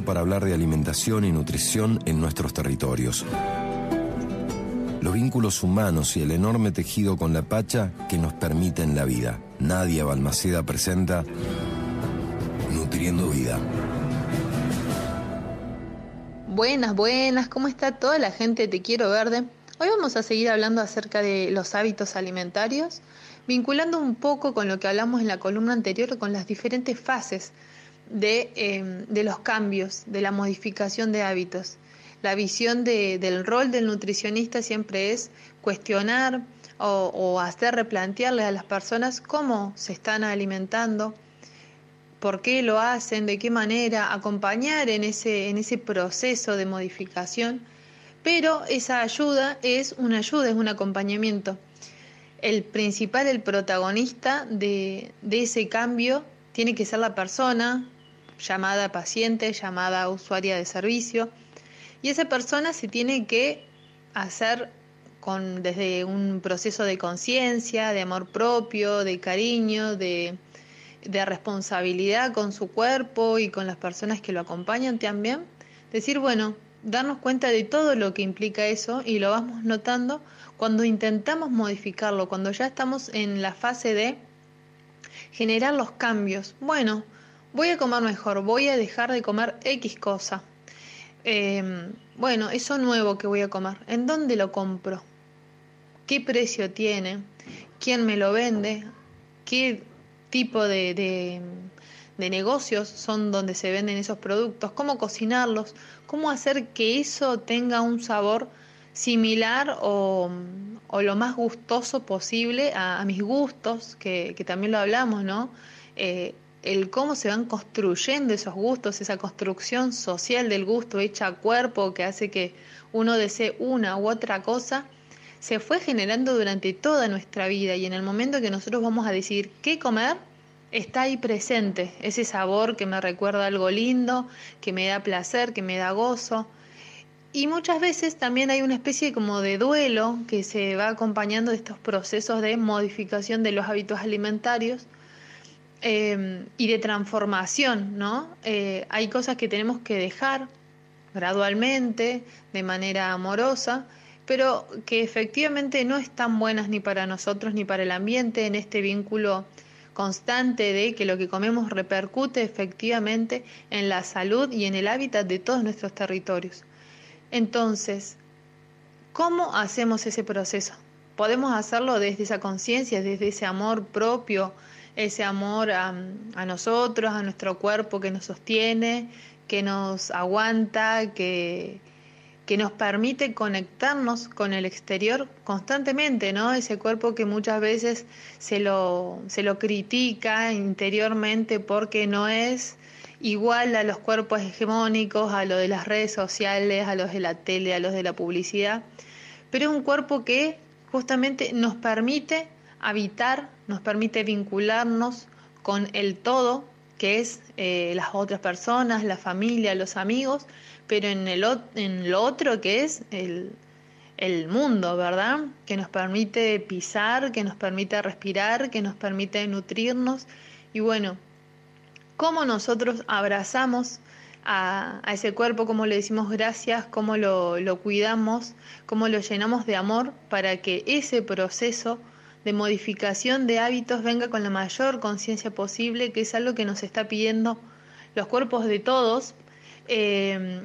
para hablar de alimentación y nutrición en nuestros territorios. Los vínculos humanos y el enorme tejido con la Pacha que nos permiten la vida. Nadia Balmaceda presenta Nutriendo Vida. Buenas, buenas, ¿cómo está toda la gente Te Quiero Verde? Hoy vamos a seguir hablando acerca de los hábitos alimentarios, vinculando un poco con lo que hablamos en la columna anterior, con las diferentes fases Em, de, los cambios, de la modificación de hábitos. La visión del rol del nutricionista siempre es cuestionar o, hacer replantearle a las personas cómo se están alimentando, por qué lo hacen, de qué manera, acompañar en ese, en ese proceso de modificación, pero esa ayuda es una ayuda, es un acompañamiento. El principal, el protagonista de, de ese cambio tiene que ser la persona, llamada paciente, llamada usuaria de servicio, y esa persona se tiene que hacer con, desde un proceso de conciencia, de amor propio, de cariño, de, de responsabilidad con su cuerpo y con las personas que lo acompañan también, decir, bueno, darnos cuenta de todo lo que implica eso y lo vamos notando cuando intentamos modificarlo, cuando ya estamos en la fase de generar los cambios. Bueno, voy a comer mejor, voy a dejar de comer X cosa. Em, bueno, eso nuevo que voy a comer, ¿en dónde lo compro? ¿Qué precio tiene? ¿Quién me lo vende? ¿Qué tipo de, de, negocios son donde se venden esos productos? ¿Cómo cocinarlos? ¿Cómo hacer que eso tenga un sabor similar o, o lo más gustoso posible a, mis gustos, que, que, también lo hablamos, ¿no? Eh, el cómo se van construyendo esos gustos, esa construcción social del gusto hecha a cuerpo que hace que uno desee una u otra cosa, se fue generando durante toda nuestra vida y en el momento que nosotros vamos a decidir qué comer, está ahí presente ese sabor que me recuerda algo lindo, que me da placer, que me da gozo. Y muchas veces también hay una especie como de duelo que se va acompañando de estos procesos de modificación de los hábitos alimentarios, Em, y de transformación, ¿no? Eh, hay cosas que tenemos que dejar gradualmente, de manera amorosa, pero que efectivamente no están buenas ni para nosotros ni para el ambiente en este vínculo constante de que lo que comemos repercute efectivamente en la salud y en el hábitat de todos nuestros territorios. Entonces, ¿cómo hacemos ese proceso? Podemos hacerlo desde esa conciencia, desde ese amor propio, ese amor a, nosotros, a nuestro cuerpo que nos sostiene, que nos aguanta, que, que nos permite conectarnos con el exterior constantemente, ¿no? Ese cuerpo que muchas veces se lo, se lo critica interiormente porque no es igual a los cuerpos hegemónicos, a los de las redes sociales, a los de la tele, a los de la publicidad, pero es un cuerpo que justamente nos permite habitar, nos permite vincularnos con el todo, que es eh, las otras personas, la familia, los amigos, pero en, el, en lo otro que es el, el mundo, ¿verdad? Que nos permite pisar, que nos permite respirar, que nos permite nutrirnos. Y bueno, cómo nosotros abrazamos a, a, ese cuerpo, cómo le decimos gracias, cómo lo, lo cuidamos, cómo lo llenamos de amor para que ese proceso de modificación de hábitos venga con la mayor conciencia posible, que es algo que nos está pidiendo los cuerpos de todos eh,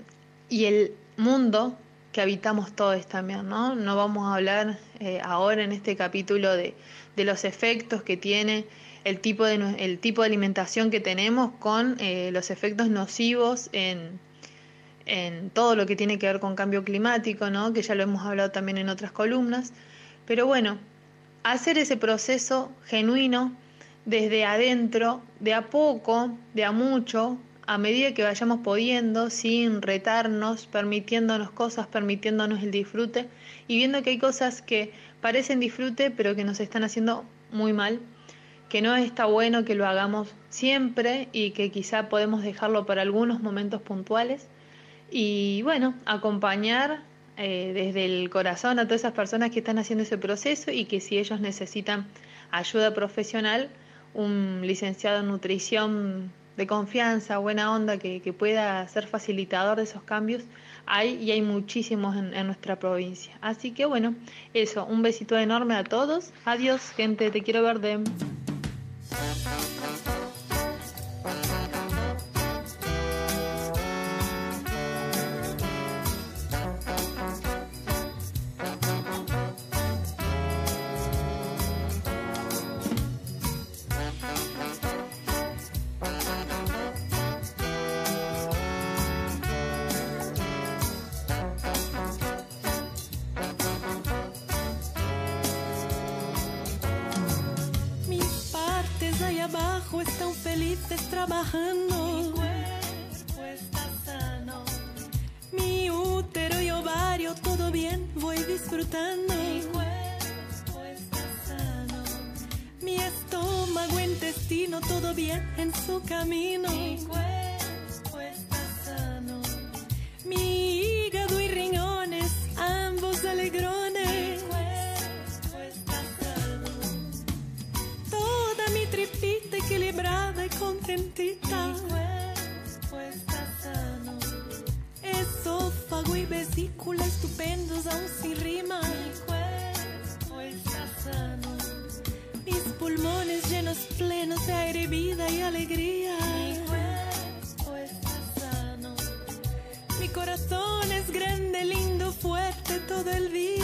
y el mundo que habitamos todos también, ¿no? No vamos a hablar eh, ahora en este capítulo de, de, los efectos que tiene el tipo de, el tipo de alimentación que tenemos con eh, los efectos nocivos en, en todo lo que tiene que ver con cambio climático, ¿no? Que ya lo hemos hablado también en otras columnas. Pero bueno, hacer ese proceso genuino desde adentro, de a poco, de a mucho, a medida que vayamos pudiendo, sin retarnos, permitiéndonos cosas, permitiéndonos el disfrute y viendo que hay cosas que parecen disfrute pero que nos están haciendo muy mal, que no está bueno que lo hagamos siempre y que quizá podemos dejarlo para algunos momentos puntuales. Y bueno, acompañar eh, desde el corazón a todas esas personas que están haciendo ese proceso y que si ellos necesitan ayuda profesional, un licenciado en nutrición de confianza, buena onda, que, que pueda ser facilitador de esos cambios, hay y hay muchísimos en, en nuestra provincia. Así que bueno, eso, un besito enorme a todos. Adiós, gente, te quiero ver de... trabajo están felices trabajando. Mi cuerpo está sano. Mi útero y ovario, todo bien, voy disfrutando. Mi cuerpo está sano. Mi estómago, intestino, todo bien en su camino. Mi cuerpo está sano. Mi equilibrada y contentita. Esófago y vesícula estupendos aún sin rima. Mis pulmones llenos plenos de aire, vida y alegría. Mi corazón es grande, lindo, fuerte todo el día.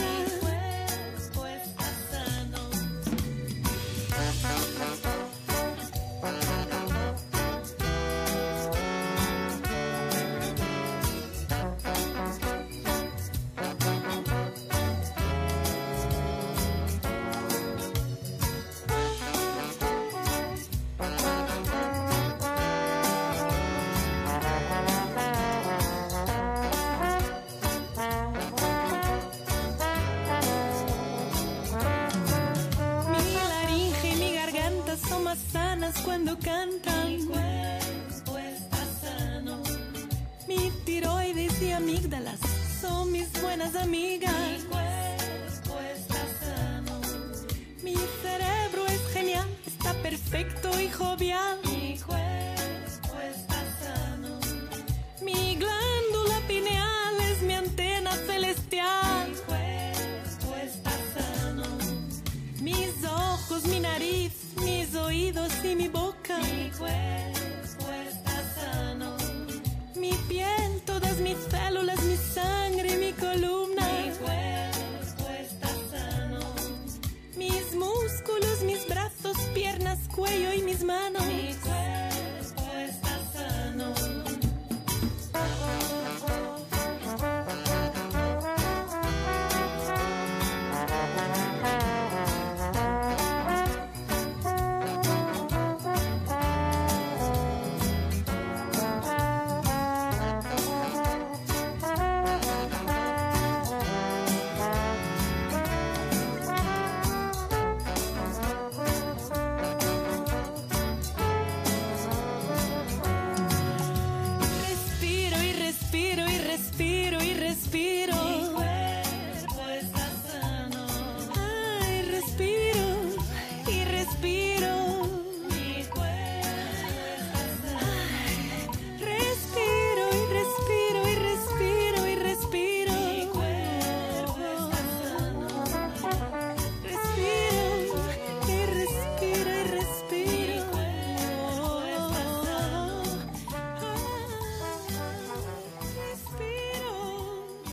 las amigas. Mi cuerpo está sano. Mi cerebro es genial, está perfecto y jovial. Mi cuerpo está sano. Mi glándula pineal es mi antena celestial. Mi cuerpo está sano. Mis ojos, mi nariz, mis oídos y mi boca. Mi cuerpo está sano. Mi piel, todas mis células, mi cuello